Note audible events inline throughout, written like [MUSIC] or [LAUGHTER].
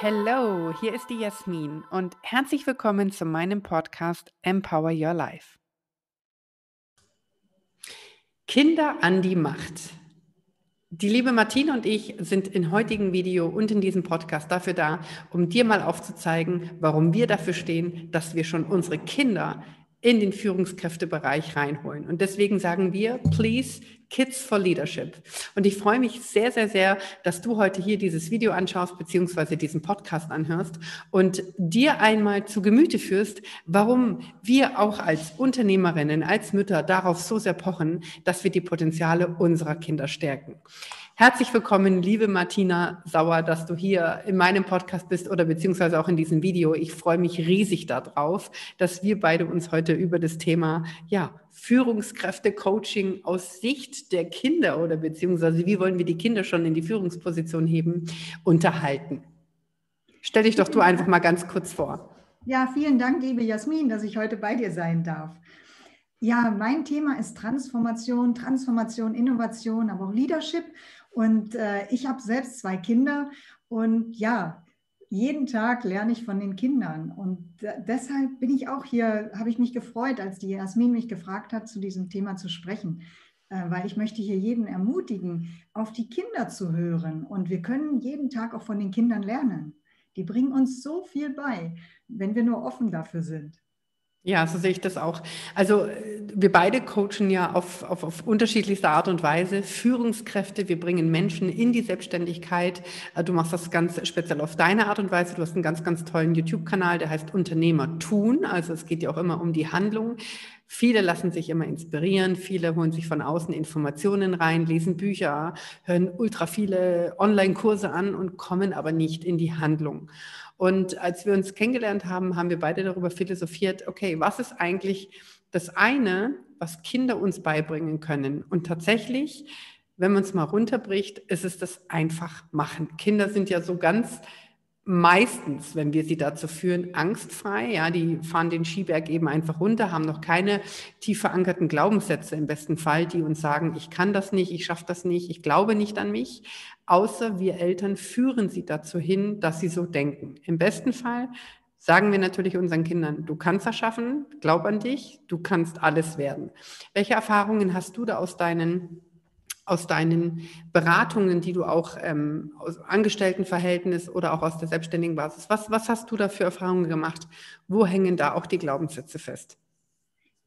Hallo, hier ist die Jasmin und herzlich willkommen zu meinem Podcast Empower Your Life. Kinder an die Macht. Die liebe Martina und ich sind im heutigen Video und in diesem Podcast dafür da, um dir mal aufzuzeigen, warum wir dafür stehen, dass wir schon unsere Kinder in den Führungskräftebereich reinholen. Und deswegen sagen wir, please, Kids for Leadership. Und ich freue mich sehr, sehr, sehr, dass du heute hier dieses Video anschaust, beziehungsweise diesen Podcast anhörst und dir einmal zu Gemüte führst, warum wir auch als Unternehmerinnen, als Mütter darauf so sehr pochen, dass wir die Potenziale unserer Kinder stärken. Herzlich willkommen, liebe Martina Sauer, dass du hier in meinem Podcast bist oder beziehungsweise auch in diesem Video. Ich freue mich riesig darauf, dass wir beide uns heute über das Thema, ja, Führungskräfte-Coaching aus Sicht der Kinder oder beziehungsweise wie wollen wir die Kinder schon in die Führungsposition heben, unterhalten. Stell dich doch du einfach mal ganz kurz vor. Ja, vielen Dank, liebe Jasmin, dass ich heute bei dir sein darf. Ja, mein Thema ist Transformation, Transformation, Innovation, aber auch Leadership. Und äh, ich habe selbst zwei Kinder und ja, jeden Tag lerne ich von den Kindern. Und deshalb bin ich auch hier, habe ich mich gefreut, als die Jasmin mich gefragt hat, zu diesem Thema zu sprechen. Äh, weil ich möchte hier jeden ermutigen, auf die Kinder zu hören. Und wir können jeden Tag auch von den Kindern lernen. Die bringen uns so viel bei, wenn wir nur offen dafür sind. Ja, so sehe ich das auch. Also äh, wir beide coachen ja auf, auf, auf unterschiedlichste Art und Weise Führungskräfte. Wir bringen Menschen in die Selbstständigkeit. Äh, du machst das ganz speziell auf deine Art und Weise. Du hast einen ganz, ganz tollen YouTube-Kanal, der heißt Unternehmer tun. Also es geht ja auch immer um die Handlung. Viele lassen sich immer inspirieren, viele holen sich von außen Informationen rein, lesen Bücher, hören ultra viele Online-Kurse an und kommen aber nicht in die Handlung. Und als wir uns kennengelernt haben, haben wir beide darüber philosophiert, okay, was ist eigentlich das eine, was Kinder uns beibringen können? Und tatsächlich, wenn man es mal runterbricht, ist es das einfach machen. Kinder sind ja so ganz meistens, wenn wir sie dazu führen, angstfrei. Ja, die fahren den Skiberg eben einfach runter, haben noch keine tief verankerten Glaubenssätze im besten Fall, die uns sagen, ich kann das nicht, ich schaffe das nicht, ich glaube nicht an mich. Außer wir Eltern führen sie dazu hin, dass sie so denken. Im besten Fall sagen wir natürlich unseren Kindern, du kannst das schaffen, glaub an dich, du kannst alles werden. Welche Erfahrungen hast du da aus deinen aus deinen Beratungen, die du auch ähm, aus Angestelltenverhältnis oder auch aus der selbstständigen Basis, was, was hast du da für Erfahrungen gemacht? Wo hängen da auch die Glaubenssätze fest?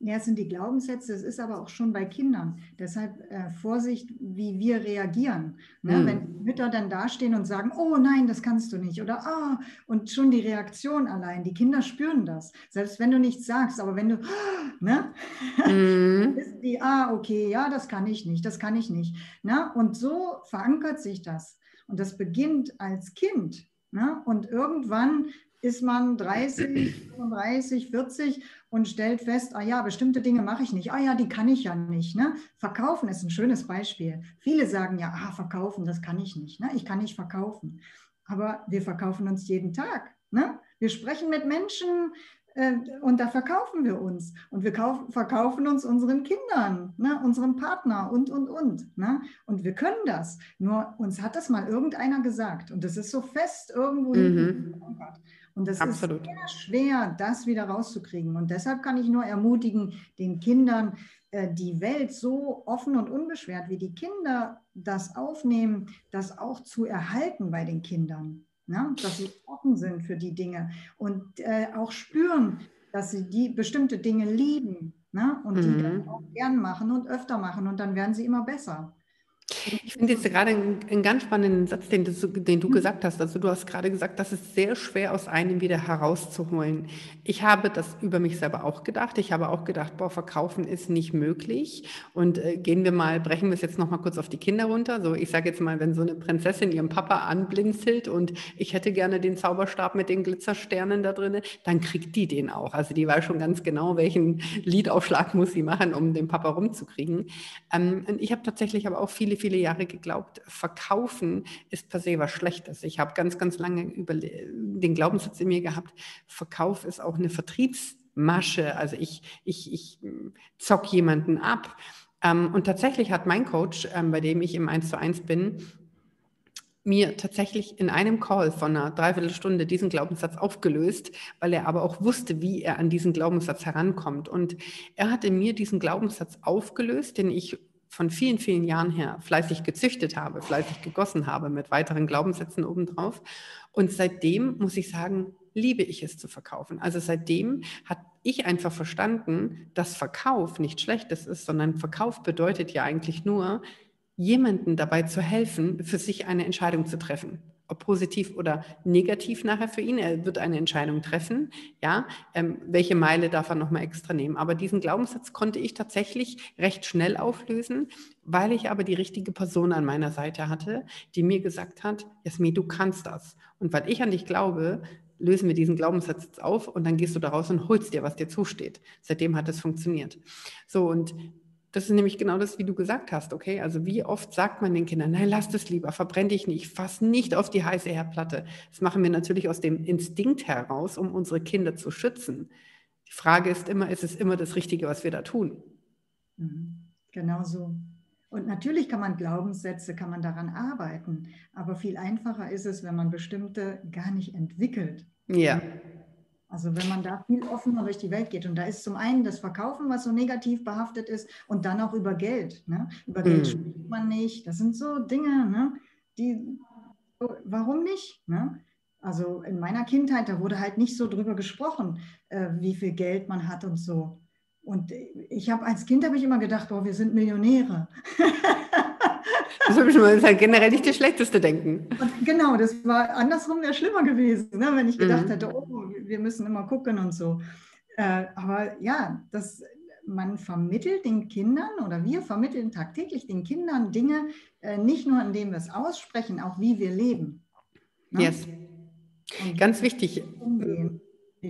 Ja, es sind die Glaubenssätze, es ist aber auch schon bei Kindern. Deshalb äh, Vorsicht, wie wir reagieren. Ne? Mhm. Wenn Mütter dann dastehen und sagen, oh nein, das kannst du nicht. Oder ah, und schon die Reaktion allein. Die Kinder spüren das. Selbst wenn du nichts sagst, aber wenn du, [GASPS] ne? Mhm. [LAUGHS] wissen die, ah, okay, ja, das kann ich nicht, das kann ich nicht. Ne? Und so verankert sich das. Und das beginnt als Kind. Ne? Und irgendwann ist man 30, 35, 40 und stellt fest, ah ja, bestimmte Dinge mache ich nicht. Ah ja, die kann ich ja nicht. Ne? Verkaufen ist ein schönes Beispiel. Viele sagen ja, ah, verkaufen, das kann ich nicht. Ne? Ich kann nicht verkaufen. Aber wir verkaufen uns jeden Tag. Ne? Wir sprechen mit Menschen äh, und da verkaufen wir uns. Und wir kauf, verkaufen uns unseren Kindern, ne? unserem Partner und, und, und. Ne? Und wir können das. Nur uns hat das mal irgendeiner gesagt. Und das ist so fest irgendwo mhm. Und das Absolut. ist sehr schwer, das wieder rauszukriegen. Und deshalb kann ich nur ermutigen, den Kindern äh, die Welt so offen und unbeschwert, wie die Kinder das aufnehmen, das auch zu erhalten bei den Kindern. Ne? Dass sie offen sind für die Dinge und äh, auch spüren, dass sie die bestimmte Dinge lieben ne? und mhm. die dann auch gern machen und öfter machen und dann werden sie immer besser. Ich finde jetzt gerade einen, einen, ganz spannenden Satz, den du, den du mhm. gesagt hast. Also du hast gerade gesagt, das ist sehr schwer aus einem wieder herauszuholen. Ich habe das über mich selber auch gedacht. Ich habe auch gedacht, boah, verkaufen ist nicht möglich. Und äh, gehen wir mal, brechen wir es jetzt noch mal kurz auf die Kinder runter. So, ich sage jetzt mal, wenn so eine Prinzessin ihren Papa anblinzelt und ich hätte gerne den Zauberstab mit den Glitzersternen da drin, dann kriegt die den auch. Also die weiß schon ganz genau, welchen Liedaufschlag muss sie machen, um den Papa rumzukriegen. Ähm, und ich habe tatsächlich aber auch viele viele Jahre geglaubt, verkaufen ist per se was Schlechtes. Ich habe ganz, ganz lange über den Glaubenssatz in mir gehabt, Verkauf ist auch eine Vertriebs- Masche, also ich, ich, ich hm, zock jemanden ab. Ähm, und tatsächlich hat mein Coach, ähm, bei dem ich im 1 zu 1 bin, mir tatsächlich in einem Call von einer Dreiviertelstunde diesen Glaubenssatz aufgelöst, weil er aber auch wusste, wie er an diesen Glaubenssatz herankommt. Und er hat in mir diesen Glaubenssatz aufgelöst, den ich von vielen, vielen Jahren her fleißig gezüchtet habe, fleißig gegossen habe mit weiteren Glaubenssätzen obendrauf. Und seitdem muss ich sagen, liebe ich es zu verkaufen. Also seitdem hat ich einfach verstanden, dass Verkauf nicht Schlechtes ist, sondern Verkauf bedeutet ja eigentlich nur, jemanden dabei zu helfen, für sich eine Entscheidung zu treffen. Ob positiv oder negativ nachher für ihn. Er wird eine Entscheidung treffen. Ja, ähm, welche Meile darf er nochmal extra nehmen? Aber diesen Glaubenssatz konnte ich tatsächlich recht schnell auflösen, weil ich aber die richtige Person an meiner Seite hatte, die mir gesagt hat, Jasmin, du kannst das. Und weil ich an dich glaube, lösen wir diesen Glaubenssatz jetzt auf und dann gehst du daraus und holst dir, was dir zusteht. Seitdem hat es funktioniert. So, und das ist nämlich genau das, wie du gesagt hast, okay? Also wie oft sagt man den Kindern, nein, lass das lieber, verbrenn dich nicht, fass nicht auf die heiße Herdplatte. Das machen wir natürlich aus dem Instinkt heraus, um unsere Kinder zu schützen. Die Frage ist immer, ist es immer das Richtige, was wir da tun? Mhm. Genau so. Und natürlich kann man Glaubenssätze, kann man daran arbeiten, aber viel einfacher ist es, wenn man bestimmte gar nicht entwickelt. Ja. Also wenn man da viel offener durch die Welt geht. Und da ist zum einen das Verkaufen, was so negativ behaftet ist, und dann auch über Geld. Ne? Über Geld mm. spricht man nicht. Das sind so Dinge, ne? die, warum nicht? Ne? Also in meiner Kindheit, da wurde halt nicht so drüber gesprochen, äh, wie viel Geld man hat und so. Und ich habe als Kind habe ich immer gedacht, boah, wir sind Millionäre. [LAUGHS] Das ist halt generell nicht das schlechteste Denken. Und genau, das war andersrum wäre schlimmer gewesen, ne? wenn ich gedacht mhm. hätte, oh, wir müssen immer gucken und so. Äh, aber ja, das, man vermittelt den Kindern oder wir vermitteln tagtäglich den Kindern Dinge, äh, nicht nur indem wir es aussprechen, auch wie wir leben. Ne? Yes. Und Ganz wichtig. Umgehen.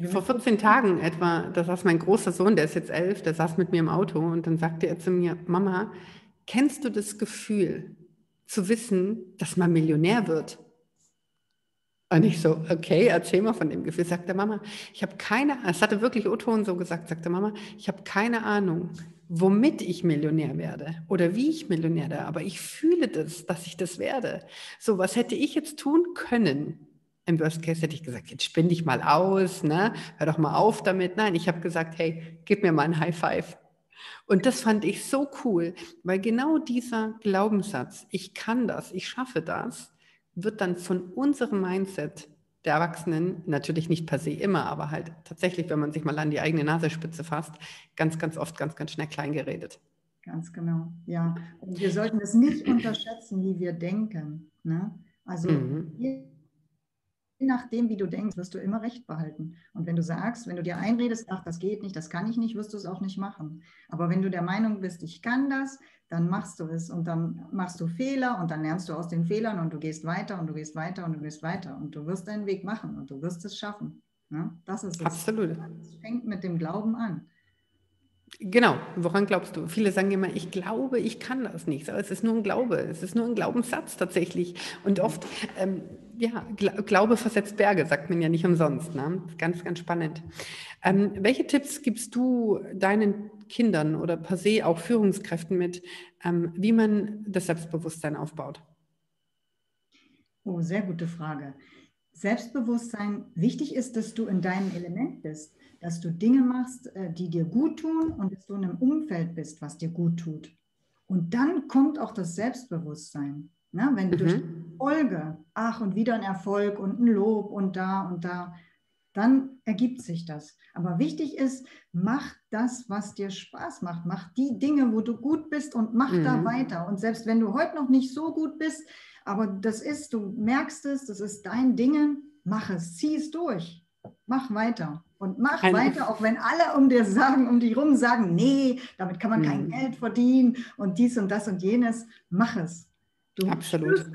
Vor 14 Tagen etwa, da saß mein großer Sohn, der ist jetzt elf, der saß mit mir im Auto und dann sagte er zu mir, Mama, kennst du das Gefühl zu wissen, dass man Millionär wird? Und ich so, okay, erzähl mal von dem Gefühl. Sagte Mama, ich habe keine Ahnung, es hatte wirklich O-Ton so gesagt, sagte Mama, ich habe keine Ahnung, womit ich Millionär werde oder wie ich Millionär werde, aber ich fühle das, dass ich das werde. So, was hätte ich jetzt tun können? Im Worst Case hätte ich gesagt, jetzt spinn dich mal aus, ne? hör doch mal auf damit. Nein, ich habe gesagt, hey, gib mir mal ein High Five. Und das fand ich so cool, weil genau dieser Glaubenssatz, ich kann das, ich schaffe das, wird dann von unserem Mindset der Erwachsenen, natürlich nicht per se immer, aber halt tatsächlich, wenn man sich mal an die eigene Nasenspitze fasst, ganz, ganz oft, ganz, ganz schnell klein geredet. Ganz genau, ja. Und wir sollten es nicht unterschätzen, wie wir denken. Ne? Also mhm je nachdem, wie du denkst, wirst du immer Recht behalten. Und wenn du sagst, wenn du dir einredest, ach, das geht nicht, das kann ich nicht, wirst du es auch nicht machen. Aber wenn du der Meinung bist, ich kann das, dann machst du es und dann machst du Fehler und dann lernst du aus den Fehlern und du gehst weiter und du gehst weiter und du gehst weiter und du wirst deinen Weg machen und du wirst es schaffen. Ja, das ist es. Absolut. Es fängt mit dem Glauben an. Genau, woran glaubst du? Viele sagen immer, ich glaube, ich kann das nicht. Aber es ist nur ein Glaube, es ist nur ein Glaubenssatz tatsächlich. Und oft, ähm, ja, Glaube versetzt Berge, sagt man ja nicht umsonst. Ne? Ganz, ganz spannend. Ähm, welche Tipps gibst du deinen Kindern oder per se auch Führungskräften mit, ähm, wie man das Selbstbewusstsein aufbaut? Oh, sehr gute Frage. Selbstbewusstsein, wichtig ist, dass du in deinem Element bist dass du Dinge machst, äh, die dir gut tun und dass du in einem Umfeld bist, was dir gut tut. Und dann kommt auch das Selbstbewusstsein. Ne? Wenn du mhm. durch Folge, ach und wieder ein Erfolg und ein Lob und da und da, dann ergibt sich das. Aber wichtig ist, mach das, was dir Spaß macht. Mach die Dinge, wo du gut bist und mach mhm. da weiter. Und selbst wenn du heute noch nicht so gut bist, aber das ist, du merkst es, das ist dein Ding, mach es, zieh es durch, mach weiter. Und mach Ein weiter, auch wenn alle um dir sagen, um dich rum sagen, nee, damit kann man kein hm. Geld verdienen und dies und das und jenes. Mach es. Du Absolut.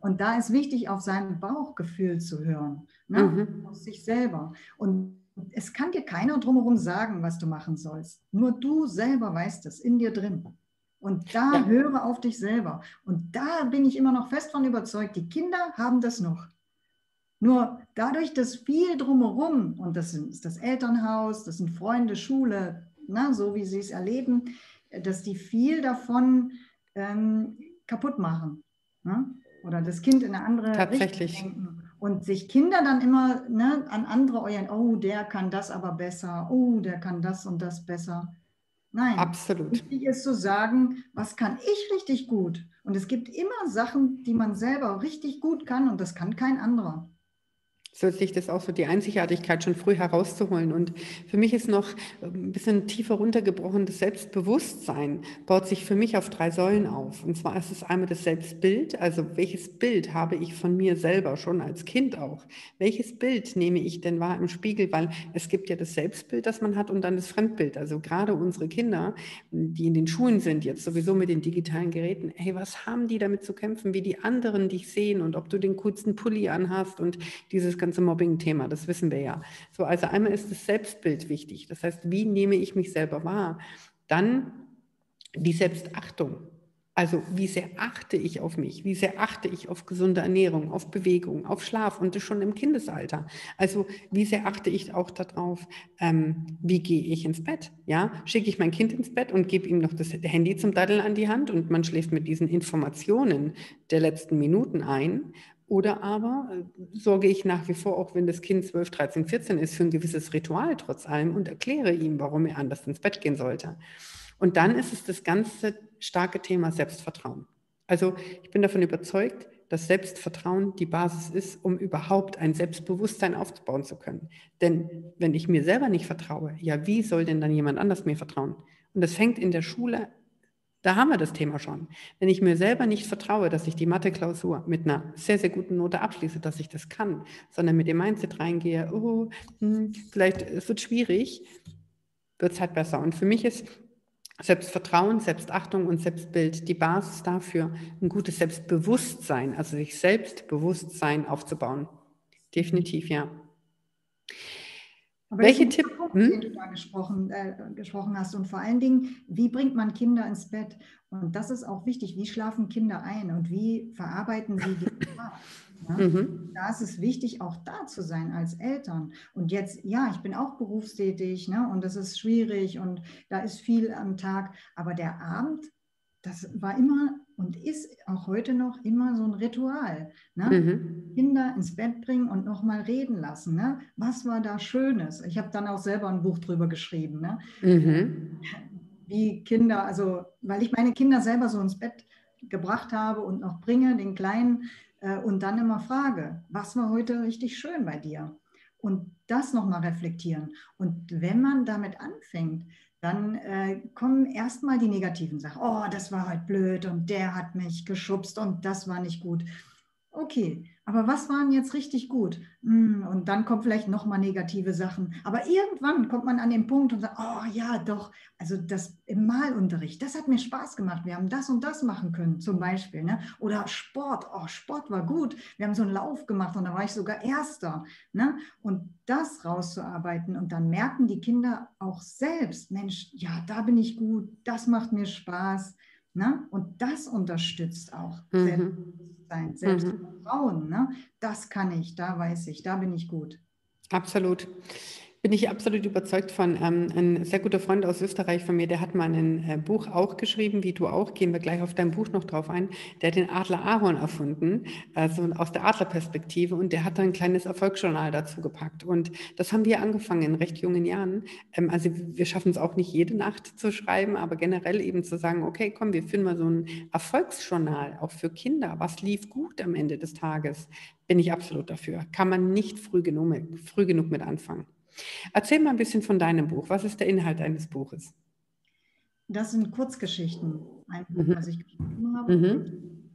Und da ist wichtig, auf sein Bauchgefühl zu hören, ne? mhm. auf sich selber. Und es kann dir keiner drumherum sagen, was du machen sollst. Nur du selber weißt es in dir drin. Und da ja. höre auf dich selber. Und da bin ich immer noch fest von überzeugt, die Kinder haben das noch. Nur dadurch, dass viel drumherum, und das ist das Elternhaus, das sind Freunde, Schule, na, so wie sie es erleben, dass die viel davon ähm, kaputt machen. Ne? Oder das Kind in eine andere Tatsächlich. Richtung denken. Und sich Kinder dann immer ne, an andere orientieren, oh, der kann das aber besser, oh, der kann das und das besser. Nein. Absolut. Wichtig ist zu sagen, was kann ich richtig gut? Und es gibt immer Sachen, die man selber richtig gut kann und das kann kein anderer so sich das auch so die Einzigartigkeit schon früh herauszuholen. Und für mich ist noch ein bisschen tiefer runtergebrochen, das Selbstbewusstsein baut sich für mich auf drei Säulen auf. Und zwar ist es einmal das Selbstbild, also welches Bild habe ich von mir selber schon als Kind auch? Welches Bild nehme ich denn wahr im Spiegel? Weil es gibt ja das Selbstbild, das man hat und dann das Fremdbild. Also gerade unsere Kinder, die in den Schulen sind, jetzt sowieso mit den digitalen Geräten, hey, was haben die damit zu kämpfen, wie die anderen dich sehen und ob du den coolsten Pulli anhast und dieses ganze Mobbing-Thema, das wissen wir ja. So, also einmal ist das Selbstbild wichtig. Das heißt, wie nehme ich mich selber wahr? Dann die Selbstachtung. Also wie sehr achte ich auf mich? Wie sehr achte ich auf gesunde Ernährung, auf Bewegung, auf Schlaf und das schon im Kindesalter? Also wie sehr achte ich auch darauf, ähm, wie gehe ich ins Bett? Ja, schicke ich mein Kind ins Bett und gebe ihm noch das Handy zum Daddeln an die Hand und man schläft mit diesen Informationen der letzten Minuten ein? Oder aber äh, sorge ich nach wie vor, auch wenn das Kind 12, 13, 14 ist, für ein gewisses Ritual trotz allem und erkläre ihm, warum er anders ins Bett gehen sollte. Und dann ist es das ganze starke Thema Selbstvertrauen. Also ich bin davon überzeugt, dass Selbstvertrauen die Basis ist, um überhaupt ein Selbstbewusstsein aufbauen zu können. Denn wenn ich mir selber nicht vertraue, ja, wie soll denn dann jemand anders mir vertrauen? Und das fängt in der Schule da haben wir das Thema schon. Wenn ich mir selber nicht vertraue, dass ich die Mathe-Klausur mit einer sehr, sehr guten Note abschließe, dass ich das kann, sondern mit dem Mindset reingehe, oh, hm, vielleicht es wird schwierig, wird es halt besser. Und für mich ist Selbstvertrauen, Selbstachtung und Selbstbild die Basis dafür, ein gutes Selbstbewusstsein, also sich Selbstbewusstsein aufzubauen. Definitiv, ja. Aber Welche Tipps, hm? den du da gesprochen, äh, gesprochen hast und vor allen Dingen, wie bringt man Kinder ins Bett? Und das ist auch wichtig. Wie schlafen Kinder ein und wie verarbeiten sie die Tag? [LAUGHS] Ja? Mhm. Da ist es wichtig, auch da zu sein als Eltern. Und jetzt, ja, ich bin auch berufstätig ne? und das ist schwierig und da ist viel am Tag. Aber der Abend, das war immer und ist auch heute noch immer so ein Ritual. Ne? Mhm. Kinder ins Bett bringen und nochmal reden lassen. Ne? Was war da Schönes? Ich habe dann auch selber ein Buch drüber geschrieben. Ne? Mhm. Wie Kinder, also weil ich meine Kinder selber so ins Bett gebracht habe und noch bringe, den Kleinen, äh, und dann immer frage, was war heute richtig schön bei dir? Und das nochmal reflektieren. Und wenn man damit anfängt, dann äh, kommen erstmal die negativen Sachen. Oh, das war halt blöd und der hat mich geschubst und das war nicht gut. Okay, aber was waren jetzt richtig gut? Hm, und dann kommen vielleicht nochmal negative Sachen. Aber irgendwann kommt man an den Punkt und sagt, oh ja, doch, also das im Malunterricht, das hat mir Spaß gemacht. Wir haben das und das machen können, zum Beispiel. Ne? Oder Sport, oh, Sport war gut. Wir haben so einen Lauf gemacht und da war ich sogar Erster. Ne? Und das rauszuarbeiten und dann merken die Kinder auch selbst, Mensch, ja, da bin ich gut, das macht mir Spaß. Ne? Und das unterstützt auch mhm. Selbstbewusstsein. Selbstvertrauen. Mhm. Ne? Das kann ich, da weiß ich, da bin ich gut. Absolut. Bin ich absolut überzeugt von. Ähm, ein sehr guter Freund aus Österreich von mir, der hat mal ein äh, Buch auch geschrieben, wie du auch, gehen wir gleich auf dein Buch noch drauf ein. Der hat den Adler Aaron erfunden, also aus der Adlerperspektive und der hat da ein kleines Erfolgsjournal dazu gepackt. Und das haben wir angefangen in recht jungen Jahren. Ähm, also wir schaffen es auch nicht jede Nacht zu schreiben, aber generell eben zu sagen, okay, komm, wir führen mal so ein Erfolgsjournal, auch für Kinder. Was lief gut am Ende des Tages? Bin ich absolut dafür. Kann man nicht früh genug, früh genug mit anfangen. Erzähl mal ein bisschen von deinem Buch. Was ist der Inhalt deines Buches? Das sind Kurzgeschichten, ein Buch, mhm. das ich geschrieben habe. Mhm.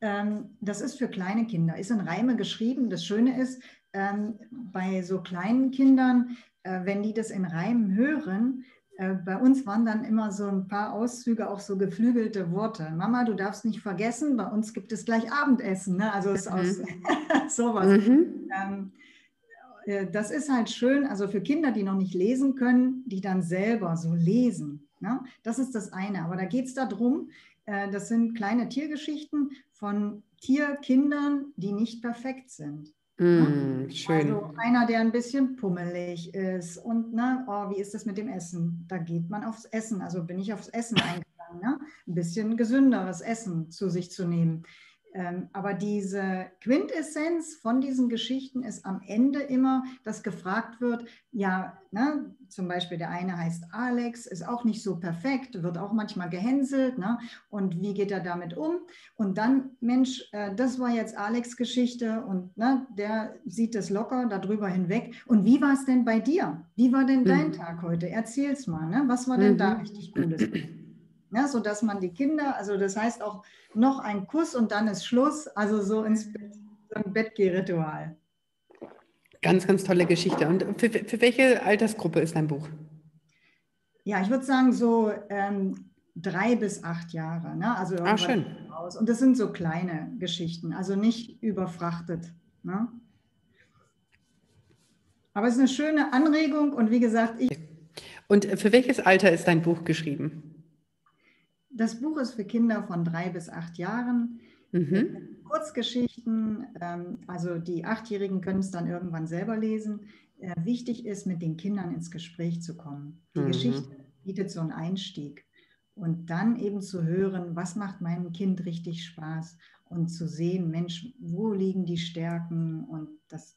Ähm, das ist für kleine Kinder, ist in Reime geschrieben. Das Schöne ist, ähm, bei so kleinen Kindern, äh, wenn die das in Reimen hören, äh, bei uns waren dann immer so ein paar Auszüge, auch so geflügelte Worte. Mama, du darfst nicht vergessen, bei uns gibt es gleich Abendessen. Ne? Also ist mhm. aus [LAUGHS] sowas. Mhm. Ähm, äh, das ist halt schön, also für Kinder, die noch nicht lesen können, die dann selber so lesen. Ne? Das ist das eine. Aber da geht es darum, äh, das sind kleine Tiergeschichten von Tierkindern, die nicht perfekt sind. Mm, schön. Also einer, der ein bisschen pummelig ist und ne, oh, wie ist das mit dem Essen? Da geht man aufs Essen. Also bin ich aufs Essen eingegangen, ne? ein bisschen gesünderes Essen zu sich zu nehmen. Ähm, aber diese Quintessenz von diesen Geschichten ist am Ende immer, dass gefragt wird, ja, ne, zum Beispiel der eine heißt Alex, ist auch nicht so perfekt, wird auch manchmal gehänselt, ne, und wie geht er damit um? Und dann, Mensch, äh, das war jetzt Alex Geschichte und ne, der sieht das locker darüber hinweg. Und wie war es denn bei dir? Wie war denn dein mhm. Tag heute? Erzähl's mal, ne? was war denn mhm. da richtig Cooles? Ja, so dass man die Kinder, also das heißt auch noch ein Kuss und dann ist Schluss, also so ins Bett, so ein Bettgehritual. Ganz, ganz tolle Geschichte. Und für, für welche Altersgruppe ist dein Buch? Ja, ich würde sagen so ähm, drei bis acht Jahre. Ne? Also ah, schön. Raus. Und das sind so kleine Geschichten, also nicht überfrachtet. Ne? Aber es ist eine schöne Anregung und wie gesagt, ich. Und für welches Alter ist dein Buch geschrieben? Das Buch ist für Kinder von drei bis acht Jahren. Mhm. Kurzgeschichten, ähm, also die Achtjährigen können es dann irgendwann selber lesen. Äh, wichtig ist, mit den Kindern ins Gespräch zu kommen. Die mhm. Geschichte bietet so einen Einstieg. Und dann eben zu hören, was macht meinem Kind richtig Spaß und zu sehen, Mensch, wo liegen die Stärken und das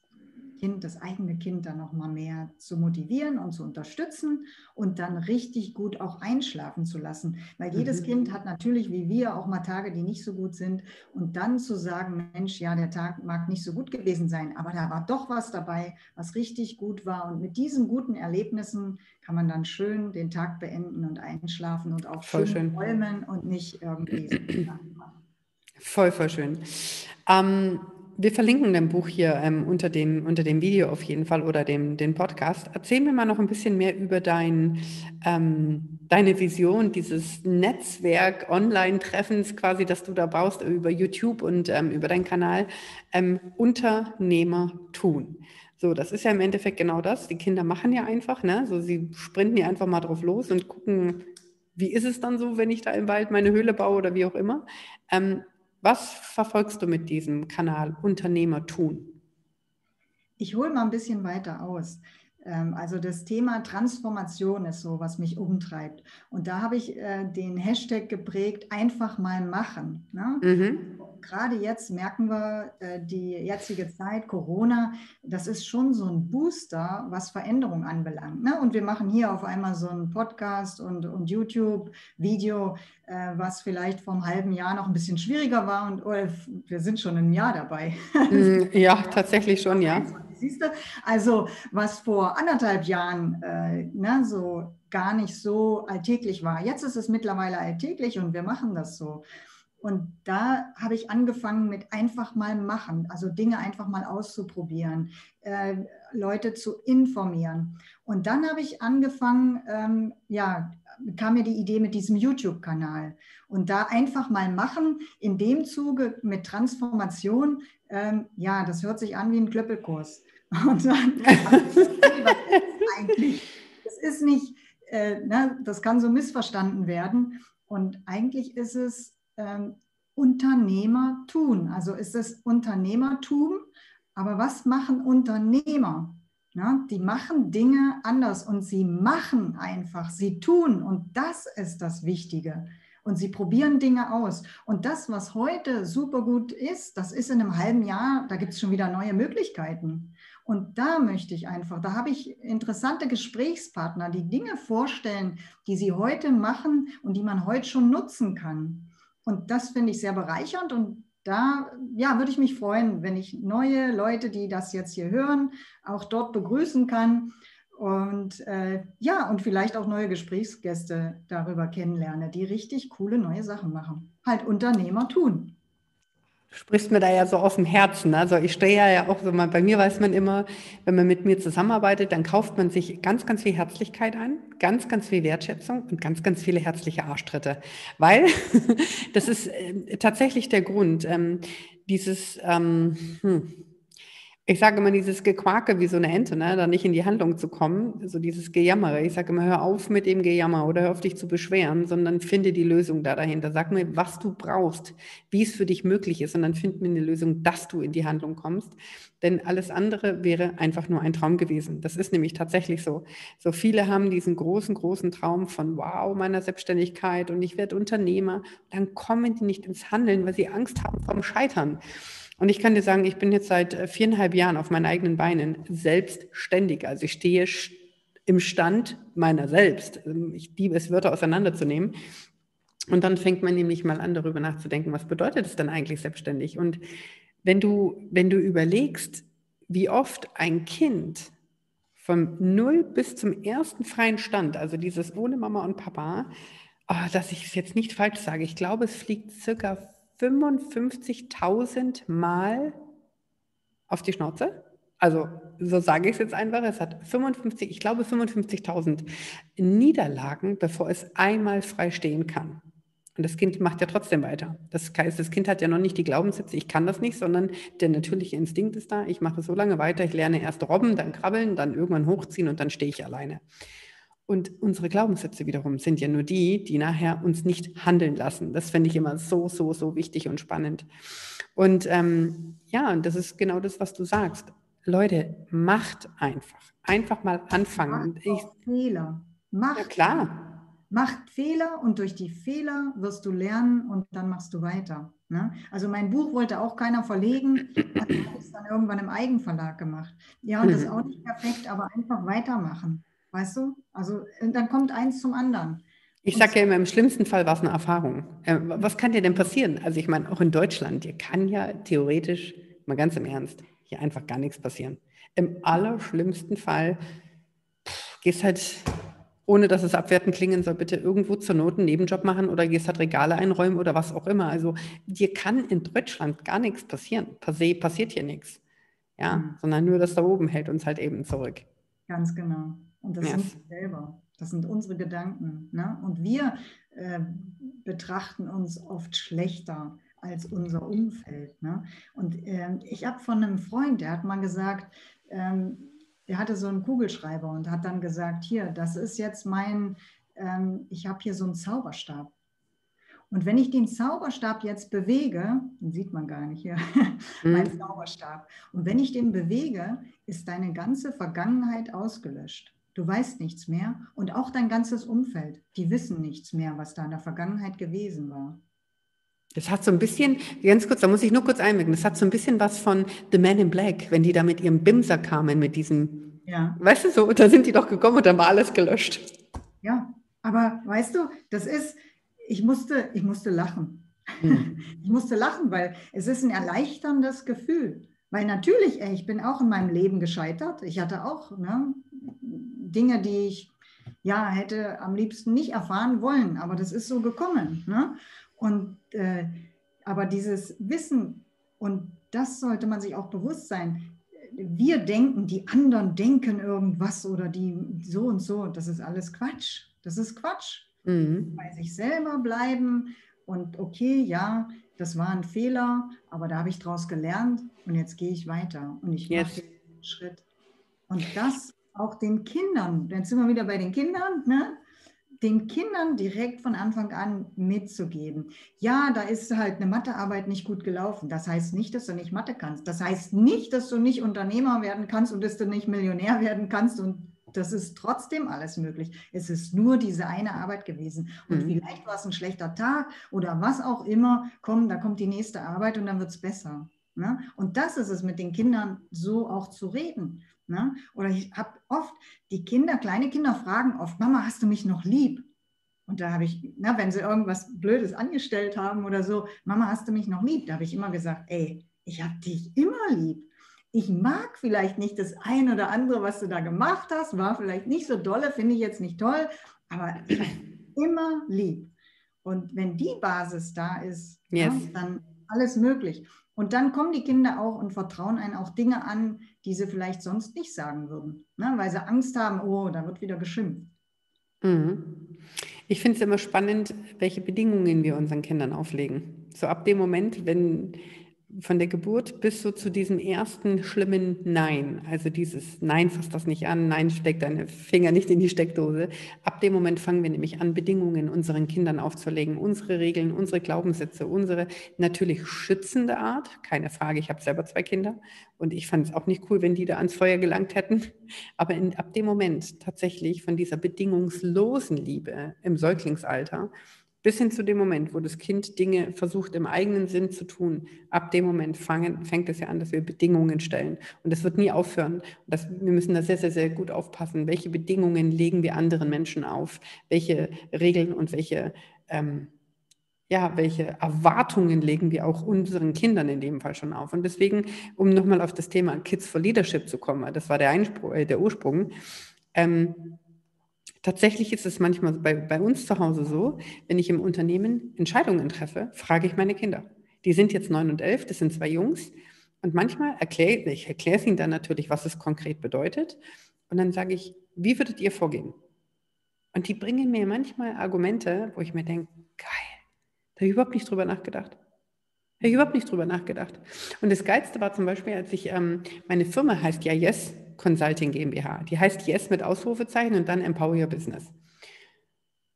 Kind, das eigene Kind dann noch mal mehr zu motivieren und zu unterstützen und dann richtig gut auch einschlafen zu lassen. Weil jedes mhm. Kind hat natürlich, wie wir, auch mal Tage, die nicht so gut sind. Und dann zu sagen, Mensch, ja, der Tag mag nicht so gut gewesen sein, aber da war doch was dabei, was richtig gut war. Und mit diesen guten Erlebnissen kann man dann schön den Tag beenden und einschlafen und auch voll schön träumen und nicht irgendwie so [CLEARS THROAT] Voll, voll schön. Ähm, wir verlinken dein Buch hier ähm, unter, dem, unter dem Video auf jeden Fall oder dem den Podcast. Erzähl mir mal noch ein bisschen mehr über dein, ähm, deine Vision dieses Netzwerk Online-Treffens quasi, das du da baust über YouTube und ähm, über deinen Kanal. Ähm, Unternehmer tun. So, das ist ja im Endeffekt genau das. Die Kinder machen ja einfach, ne? So, sie sprinten ja einfach mal drauf los und gucken, wie ist es dann so, wenn ich da im Wald meine Höhle baue oder wie auch immer. Ähm, was verfolgst du mit diesem Kanal Unternehmer tun? Ich hole mal ein bisschen weiter aus. Ähm, also das Thema Transformation ist so, was mich umtreibt. Und da habe ich äh, den Hashtag geprägt, einfach mal machen. Ne? Mhm gerade jetzt merken wir, äh, die jetzige Zeit, Corona, das ist schon so ein Booster, was Veränderung anbelangt. Ne? Und wir machen hier auf einmal so einen Podcast und, und YouTube-Video, äh, was vielleicht vor einem halben Jahr noch ein bisschen schwieriger war. Und oh, wir sind schon ein Jahr dabei. Mm, ja, tatsächlich schon, ja. Siehst du? Also, was vor anderthalb Jahren äh, ne, so gar nicht so alltäglich war. Jetzt ist es mittlerweile alltäglich und wir machen das so. Und da habe ich angefangen mit einfach mal machen, also Dinge einfach mal auszuprobieren, äh, Leute zu informieren. Und dann habe ich angefangen, ähm, ja, kam mir die Idee mit diesem YouTube-Kanal. Und da einfach mal machen, in dem Zuge mit Transformation, ähm, ja, das hört sich an wie ein Klöppelkurs. [LAUGHS] Und dann, [LAUGHS] eigentlich, das ist nicht, äh, na, das kann so missverstanden werden. Und eigentlich ist es ähm, Unternehmer tun? Also ist es Unternehmertum, aber was machen Unternehmer? Ja, die machen Dinge anders und sie machen einfach, sie tun und das ist das Wichtige. Und sie probieren Dinge aus. Und das, was heute super gut ist, das ist in einem halben Jahr, da gibt es schon wieder neue Möglichkeiten. Und da möchte ich einfach, da habe ich interessante Gesprächspartner, die Dinge vorstellen, die sie heute machen und die man heute schon nutzen kann. Und das finde ich sehr bereichernd und da ja, würde ich mich freuen, wenn ich neue Leute, die das jetzt hier hören, auch dort begrüßen kann und äh, ja, und vielleicht auch neue Gesprächsgäste darüber kennenlerne, die richtig coole neue Sachen machen. Halt Unternehmer tun. Sprichst mir da ja so aus dem Herzen. Also ich stehe ja auch so mal, bei mir weiß man immer, wenn man mit mir zusammenarbeitet, dann kauft man sich ganz, ganz viel Herzlichkeit ein, ganz, ganz viel Wertschätzung und ganz, ganz viele herzliche Arschtritte. Weil [LAUGHS] das ist äh, tatsächlich der Grund. Ähm, dieses, ähm, hm, Ich sage immer dieses Gequake wie so eine Ente, ne? da nicht in die Handlung zu kommen, so dieses Gejammere. Ich sage immer, hör auf mit dem Gejammer oder hör auf dich zu beschweren, sondern finde die Lösung da dahinter. Sag mir, was du brauchst, wie es für dich möglich ist und dann find mir eine Lösung, dass du in die Handlung kommst. Denn alles andere wäre einfach nur ein Traum gewesen. Das ist nämlich tatsächlich so. So viele haben diesen großen, großen Traum von, wow, meiner Selbstständigkeit und ich werde Unternehmer. Dann kommen die nicht ins Handeln, weil sie Angst haben vom Scheitern. Und ich kann dir sagen, ich bin jetzt seit äh, viereinhalb Jahren auf meinen eigenen Beinen selbstständig. Also ich stehe im Stand meiner selbst. Ähm, ich liebe es, Wörter auseinanderzunehmen. Und dann fängt man nämlich mal an, darüber nachzudenken, was bedeutet es denn eigentlich selbstständig? Und wenn du, wenn du überlegst, wie oft ein Kind vom Null bis zum ersten freien Stand, also dieses ohne Mama und Papa, oh, dass ich es jetzt nicht falsch sage, ich glaube, es fliegt circa 55.000 Mal auf die Schnauze. Also so sage ich es jetzt einfach. Es hat 55, ich glaube 55.000 Niederlagen, bevor es einmal frei stehen kann. Und das Kind macht ja trotzdem weiter. Das heißt, das Kind hat ja noch nicht die Glaubenssätze, ich kann das nicht, sondern der natürliche Instinkt ist da. Ich mache so lange weiter, ich lerne erst robben, dann krabbeln, dann irgendwann hochziehen und dann stehe ich alleine. Und unsere Glaubenssätze wiederum sind ja nur die, die nachher uns nicht handeln lassen. Das finde ich immer so, so, so wichtig und spannend. Und ähm, ja, und das ist genau das, was du sagst. Leute, macht einfach. Einfach mal anfangen. Macht ich, Fehler. Macht ja, klar. Macht Fehler und durch die Fehler wirst du lernen und dann machst du weiter. Ne? Also mein Buch wollte auch keiner verlegen, hat es dann irgendwann im Eigenverlag gemacht. Ja, und das ist auch nicht perfekt, aber einfach weitermachen. Weißt du? Also dann kommt eins zum anderen. Ich sage ja immer, im schlimmsten Fall war es eine Erfahrung. Äh, was kann dir denn passieren? Also ich meine, auch in Deutschland, dir kann ja theoretisch, mal ganz im Ernst, hier einfach gar nichts passieren. Im allerschlimmsten Fall pff, gehst halt, ohne dass es abwertend klingen soll, bitte irgendwo zur Not einen Nebenjob machen oder gehst halt Regale einräumen oder was auch immer. Also dir kann in Deutschland gar nichts passieren. Per se passiert hier nichts. Ja, mhm. sondern nur das da oben hält uns halt eben zurück. Ganz genau. Und das yes. sind wir selber. Das sind unsere Gedanken. Ne? Und wir äh, betrachten uns oft schlechter als unser Umfeld. Ne? Und äh, ich habe von einem Freund, der hat mal gesagt, ähm, der hatte so einen Kugelschreiber und hat dann gesagt, hier, das ist jetzt mein, ähm, ich habe hier so einen Zauberstab. Und wenn ich den Zauberstab jetzt bewege, den sieht man gar nicht hier, [LAUGHS] mhm. mein Zauberstab, und wenn ich den bewege, ist deine ganze Vergangenheit ausgelöscht. Du weißt nichts mehr und auch dein ganzes Umfeld, die wissen nichts mehr, was da in der Vergangenheit gewesen war. Das hat so ein bisschen, ganz kurz, da muss ich nur kurz einwirken, das hat so ein bisschen was von The Man in Black, wenn die da mit ihrem Bimser kamen, mit diesem, ja. weißt du so, da sind die doch gekommen und dann war alles gelöscht. Ja, aber weißt du, das ist, ich musste, ich musste lachen. Hm. [LAUGHS] Ich musste lachen, weil es ist ein erleichterndes Gefühl. Weil natürlich, ey, ich bin auch in meinem Leben gescheitert. Ich hatte auch ne, Dinge, die ich ja hätte am liebsten nicht erfahren wollen, aber das ist so gekommen. Ne? Und äh, aber dieses Wissen und das sollte man sich auch bewusst sein. Wir denken, die anderen denken irgendwas oder die so und so. Das ist alles Quatsch. Das ist Quatsch. Mhm. Bei sich selber bleiben und okay, ja, das war ein Fehler, aber da habe ich daraus gelernt und jetzt gehe ich weiter und ich mache den Schritt. Und das auch den Kindern, jetzt sind wir wieder bei den Kindern, ne? den Kindern direkt von Anfang an mitzugeben. Ja, da ist halt eine Mathearbeit nicht gut gelaufen. Das heißt nicht, dass du nicht Mathe kannst. Das heißt nicht, dass du nicht Unternehmer werden kannst und dass du nicht Millionär werden kannst und das ist trotzdem alles möglich. Es ist nur diese eine Arbeit gewesen. Und mhm. vielleicht war es ein schlechter Tag oder was auch immer. Komm, da kommt die nächste Arbeit und dann wird es besser. Ne? Und das ist es mit den Kindern so auch zu reden. Ne? Oder ich habe oft, die Kinder, kleine Kinder fragen oft, Mama, hast du mich noch lieb? Und da habe ich, na, wenn sie irgendwas Blödes angestellt haben oder so, Mama, hast du mich noch lieb? Da habe ich immer gesagt, ey, ich habe dich immer lieb. Ich mag vielleicht nicht das eine oder andere, was du da gemacht hast, war vielleicht nicht so dolle, finde ich jetzt nicht toll, aber ich habe immer lieb. Und wenn die Basis da ist, yes. ja, dann alles möglich. Und dann kommen die Kinder auch und vertrauen einen auch Dinge an, die sie vielleicht sonst nicht sagen würden, ne? weil sie Angst haben, oh, da wird wieder geschimpft. Mhm. Ich finde es immer spannend, welche Bedingungen wir unseren Kindern auflegen. So ab dem Moment, wenn, von der Geburt bis so zu diesem ersten schlimmen Nein. Also dieses Nein, fass das nicht an, Nein, steck deine Finger nicht in die Steckdose. Ab dem Moment fangen wir nämlich an, Bedingungen unseren Kindern aufzulegen, unsere Regeln, unsere Glaubenssätze, unsere natürlich schützende Art. Keine Frage, ich habe selber zwei Kinder und ich fand es auch nicht cool, wenn die da ans Feuer gelangt hätten. Aber in, ab dem Moment tatsächlich von dieser bedingungslosen Liebe im Säuglingsalter, bis hin zu dem Moment, wo das Kind Dinge versucht im eigenen Sinn zu tun. Ab dem Moment fangen, fängt es ja an, dass wir Bedingungen stellen. Und das wird nie aufhören. Das, wir müssen da sehr, sehr, sehr gut aufpassen. Welche Bedingungen legen wir anderen Menschen auf? Welche Regeln und welche, ähm, ja, welche Erwartungen legen wir auch unseren Kindern in dem Fall schon auf? Und deswegen, um nochmal auf das Thema Kids for Leadership zu kommen, das war der, Einspruch, äh, der Ursprung. Ähm, Tatsächlich ist es manchmal bei, bei uns zu Hause so, wenn ich im Unternehmen Entscheidungen treffe, frage ich meine Kinder. Die sind jetzt neun und elf, das sind zwei Jungs. Und manchmal erkläre ich erkläre es ihnen dann natürlich, was es konkret bedeutet. Und dann sage ich, wie würdet ihr vorgehen? Und die bringen mir manchmal Argumente, wo ich mir denke, geil, da habe ich überhaupt nicht drüber nachgedacht. Habe ich überhaupt nicht drüber nachgedacht. Und das Geilste war zum Beispiel, als ich, ähm, meine Firma heißt ja Yes Consulting GmbH. Die heißt Yes mit Ausrufezeichen und dann Empower Your Business.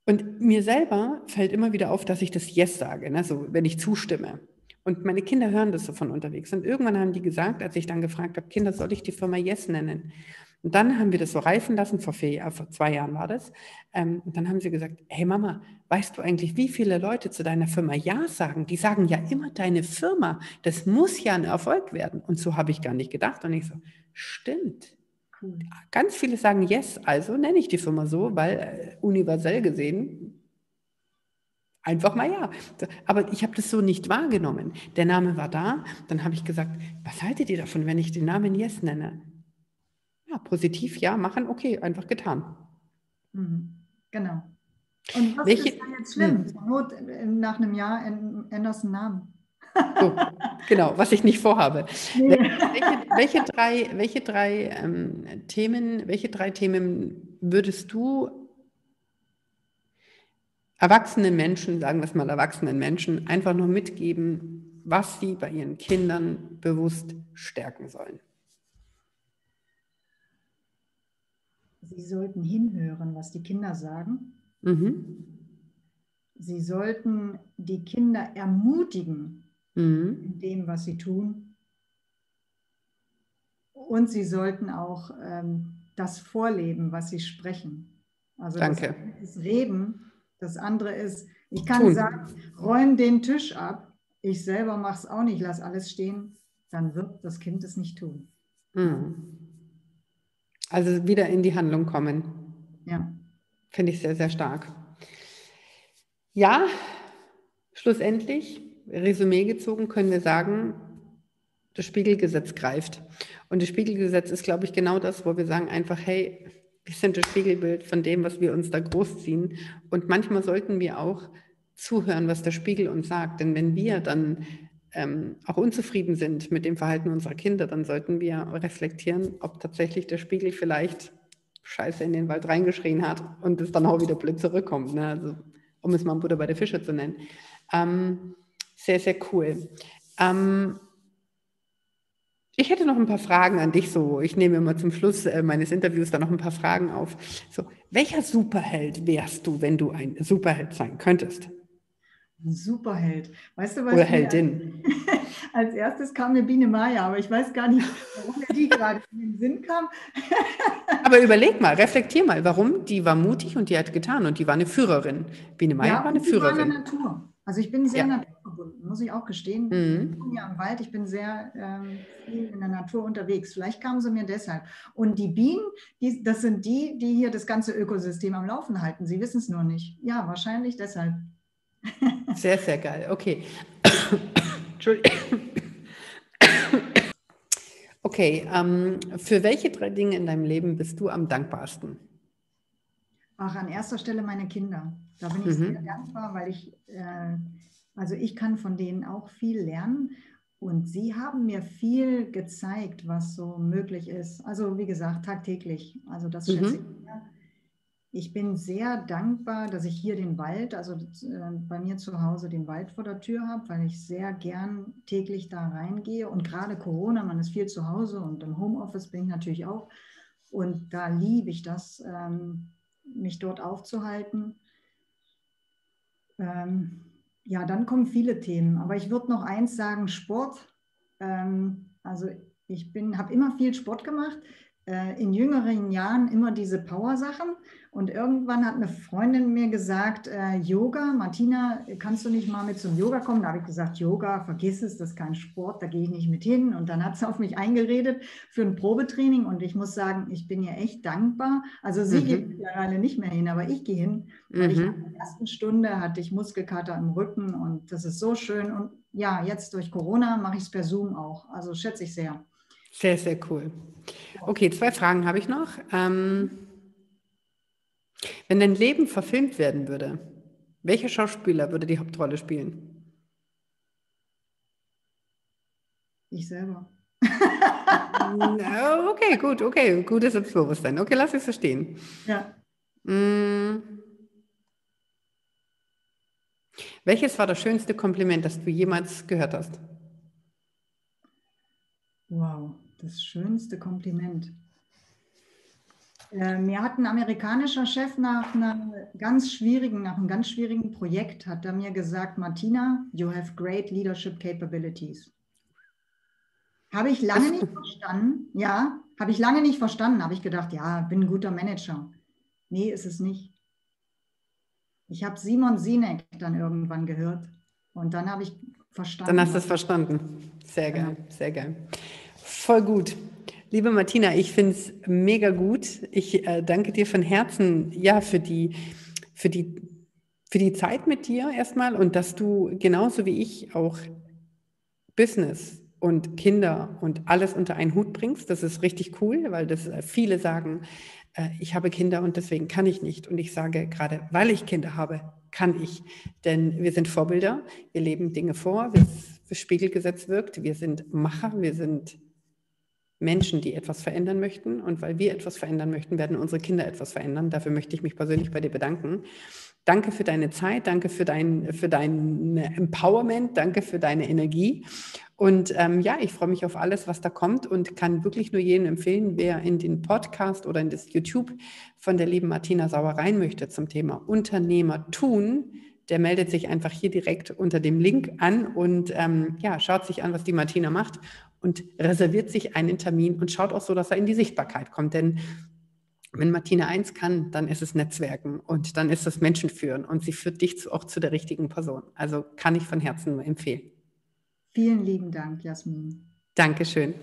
Und mir selber fällt immer wieder auf, dass ich das Yes sage, ne? so, wenn ich zustimme. Und meine Kinder hören das so von unterwegs. Und irgendwann haben die gesagt, als ich dann gefragt habe, Kinder, soll ich die Firma Yes nennen? Und dann haben wir das so reifen lassen, vor, vier, vor zwei Jahren war das. Ähm, und dann haben sie gesagt, hey Mama, weißt du eigentlich, wie viele Leute zu deiner Firma Ja sagen? Die sagen ja immer deine Firma. Das muss ja ein Erfolg werden. Und so habe ich gar nicht gedacht. Und ich so, stimmt. Cool. Ganz viele sagen Yes, also nenne ich die Firma so, weil äh, universell gesehen Einfach mal ja. Aber ich habe das so nicht wahrgenommen. Der Name war da. Dann habe ich gesagt, was haltet ihr davon, wenn ich den Namen Yes nenne? Ja, positiv, ja, machen, okay, einfach getan. Mhm. Genau. Und was Welche, ist dann jetzt schlimm? Hm. Zur Not äh, nach einem Jahr änderst du den Namen. So, genau, was ich nicht vorhabe. Nee. Welche, welche, drei, welche drei ähm, Themen, welche drei Themen würdest du erwachsenen Menschen, sagen wir es mal erwachsenen Menschen, einfach nur mitgeben, was sie bei ihren Kindern bewusst stärken sollen? Sie sollten hinhören, was die Kinder sagen. Mhm. Sie sollten die Kinder ermutigen mhm. in dem, was sie tun. Und sie sollten auch ähm, das vorleben, was sie sprechen. Also Danke. Das, das Reden. Das andere ist, ich kann tun. sagen, räum den Tisch ab. Ich selber mache es auch nicht, lass alles stehen. Dann wird das Kind es nicht tun. Mhm. Also wieder in die Handlung kommen. Ja. Finde ich sehr, sehr stark. Ja, schlussendlich, Resümee gezogen, können wir sagen, das Spiegelgesetz greift. Und das Spiegelgesetz ist, glaube ich, genau das, wo wir sagen einfach, hey, wir sind das Spiegelbild von dem, was wir uns da großziehen. Und manchmal sollten wir auch zuhören, was der Spiegel uns sagt. Denn wenn wir dann ähm, auch unzufrieden sind mit dem Verhalten unserer Kinder, dann sollten wir reflektieren, ob tatsächlich der Spiegel vielleicht Scheiße in den Wald reingeschrien hat und es dann auch wieder blöd zurückkommt. Ne? Also, um es mal Butter bei der Fische zu nennen. Ähm, sehr, sehr cool. Ähm, ich hätte noch ein paar Fragen an dich. So, ich nehme immer zum Schluss äh, meines Interviews da noch ein paar Fragen auf. So, welcher Superheld wärst du, wenn du ein Superheld sein könntest? Ein Superheld. Weißt du was? Oder Heldin. [LAUGHS] Als, erstes kam eine Biene Maya, aber ich weiß gar nicht, warum die gerade in den Sinn kam. [LAUGHS] aber überleg mal, reflektier mal, warum die war mutig und die hat getan und die war eine Führerin. Biene Maya ja, war eine Führerin. War in der Natur. Also ich bin sehr ja. naturverbunden, muss ich auch gestehen. Mhm. Ich bin ja im Wald, ich bin sehr ähm, viel in der Natur unterwegs. Vielleicht kamen sie mir deshalb. Und die Bienen, die, das sind die, die hier das ganze Ökosystem am Laufen halten. Sie wissen es nur nicht. Ja, wahrscheinlich deshalb. [LAUGHS] Sehr, sehr geil. Okay. Entschuldigung. Okay, ähm, für welche drei Dinge in deinem Leben bist du am dankbarsten? Ach, an erster Stelle meine Kinder. Da bin ich mhm. sehr dankbar, weil ich, äh, also ich kann von denen auch viel lernen und sie haben mir viel gezeigt, was so möglich ist. Also wie gesagt, tagtäglich. Also das schätze mhm. ich ich bin sehr dankbar, dass ich hier den Wald, also äh, bei mir zu Hause den Wald vor der Tür habe, weil ich sehr gern täglich da reingehe. Und gerade Corona, man ist viel zu Hause und im Homeoffice bin ich natürlich auch. Und da liebe ich das, ähm, mich dort aufzuhalten. Ähm, ja, dann kommen viele Themen. Aber ich würde noch eins sagen, Sport. Ähm, also ich habe immer viel Sport gemacht in jüngeren Jahren immer diese Power-Sachen. Und irgendwann hat eine Freundin mir gesagt, äh, Yoga, Martina, kannst du nicht mal mit zum Yoga kommen? Da habe ich gesagt, Yoga, vergiss es, das ist kein Sport, da gehe ich nicht mit hin. Und dann hat sie [LAUGHS] auf mich eingeredet für ein Probetraining. Und ich muss sagen, ich bin ihr echt dankbar. Also sie mhm. geht mittlerweile nicht mehr hin, aber ich gehe hin. Weil mhm. ich in der ersten Stunde hatte ich Muskelkater im Rücken und das ist so schön. Und ja, jetzt durch Corona mache ich es per Zoom auch. Also schätze ich sehr. Sehr, sehr cool. Okay, zwei Fragen habe ich noch. Ähm, wenn dein Leben verfilmt werden würde, welcher Schauspieler würde die Hauptrolle spielen? Ich selber. okay, gut, okay, gutes Selbstbewusstsein. Okay, lass es verstehen. Ja. Mm. Welches war das schönste Kompliment, das du jemals gehört hast? Wow. Das schönste Kompliment. Äh, mir hat ein amerikanischer Chef nach einer ganz schwierigen, nach einem ganz schwierigen Projekt, hat er mir gesagt, Martina, you have great leadership capabilities. Habe ich lange nicht [LAUGHS] verstanden. Ja, habe ich lange nicht verstanden. Habe ich gedacht, ja, bin ein guter Manager. Nee, ist es nicht. Ich habe Simon Sinek dann irgendwann gehört und dann habe ich verstanden. Dann hast du es verstanden. Sehr geil, ja. sehr geil. Voll gut. Liebe Martina, ich finde es mega gut. Ich äh, danke dir von Herzen ja für die, für die, für die Zeit mit dir erstmal und dass du genauso wie ich auch Business und Kinder und alles unter einen Hut bringst. Das ist richtig cool, weil das äh, viele sagen, äh, ich habe Kinder und deswegen kann ich nicht. Und ich sage gerade, weil ich Kinder habe, kann ich. Denn wir sind Vorbilder, wir leben Dinge vor, wie für Spiegelgesetz wirkt. Wir sind Macher, wir sind Menschen, die etwas verändern möchten. Und weil wir etwas verändern möchten, werden unsere Kinder etwas verändern. Dafür möchte ich mich persönlich bei dir bedanken. Danke für deine Zeit, danke für dein, für dein Empowerment, danke für deine Energie. Und ähm, ja, ich freue mich auf alles, was da kommt und kann wirklich nur jedem empfehlen, wer in den Podcast oder in das YouTube von der lieben Martina Sauer rein möchte zum Thema Unternehmer tun, der meldet sich einfach hier direkt unter dem Link an und ähm, ja, schaut sich an, was die Martina macht und reserviert sich einen Termin und schaut auch so, dass er in die Sichtbarkeit kommt. Denn wenn Martina eins kann, dann ist es Netzwerken und dann ist es Menschen führen und sie führt dich zu, auch zu der richtigen Person. Also kann ich von Herzen nur empfehlen. Vielen lieben Dank, Jasmin. Dankeschön.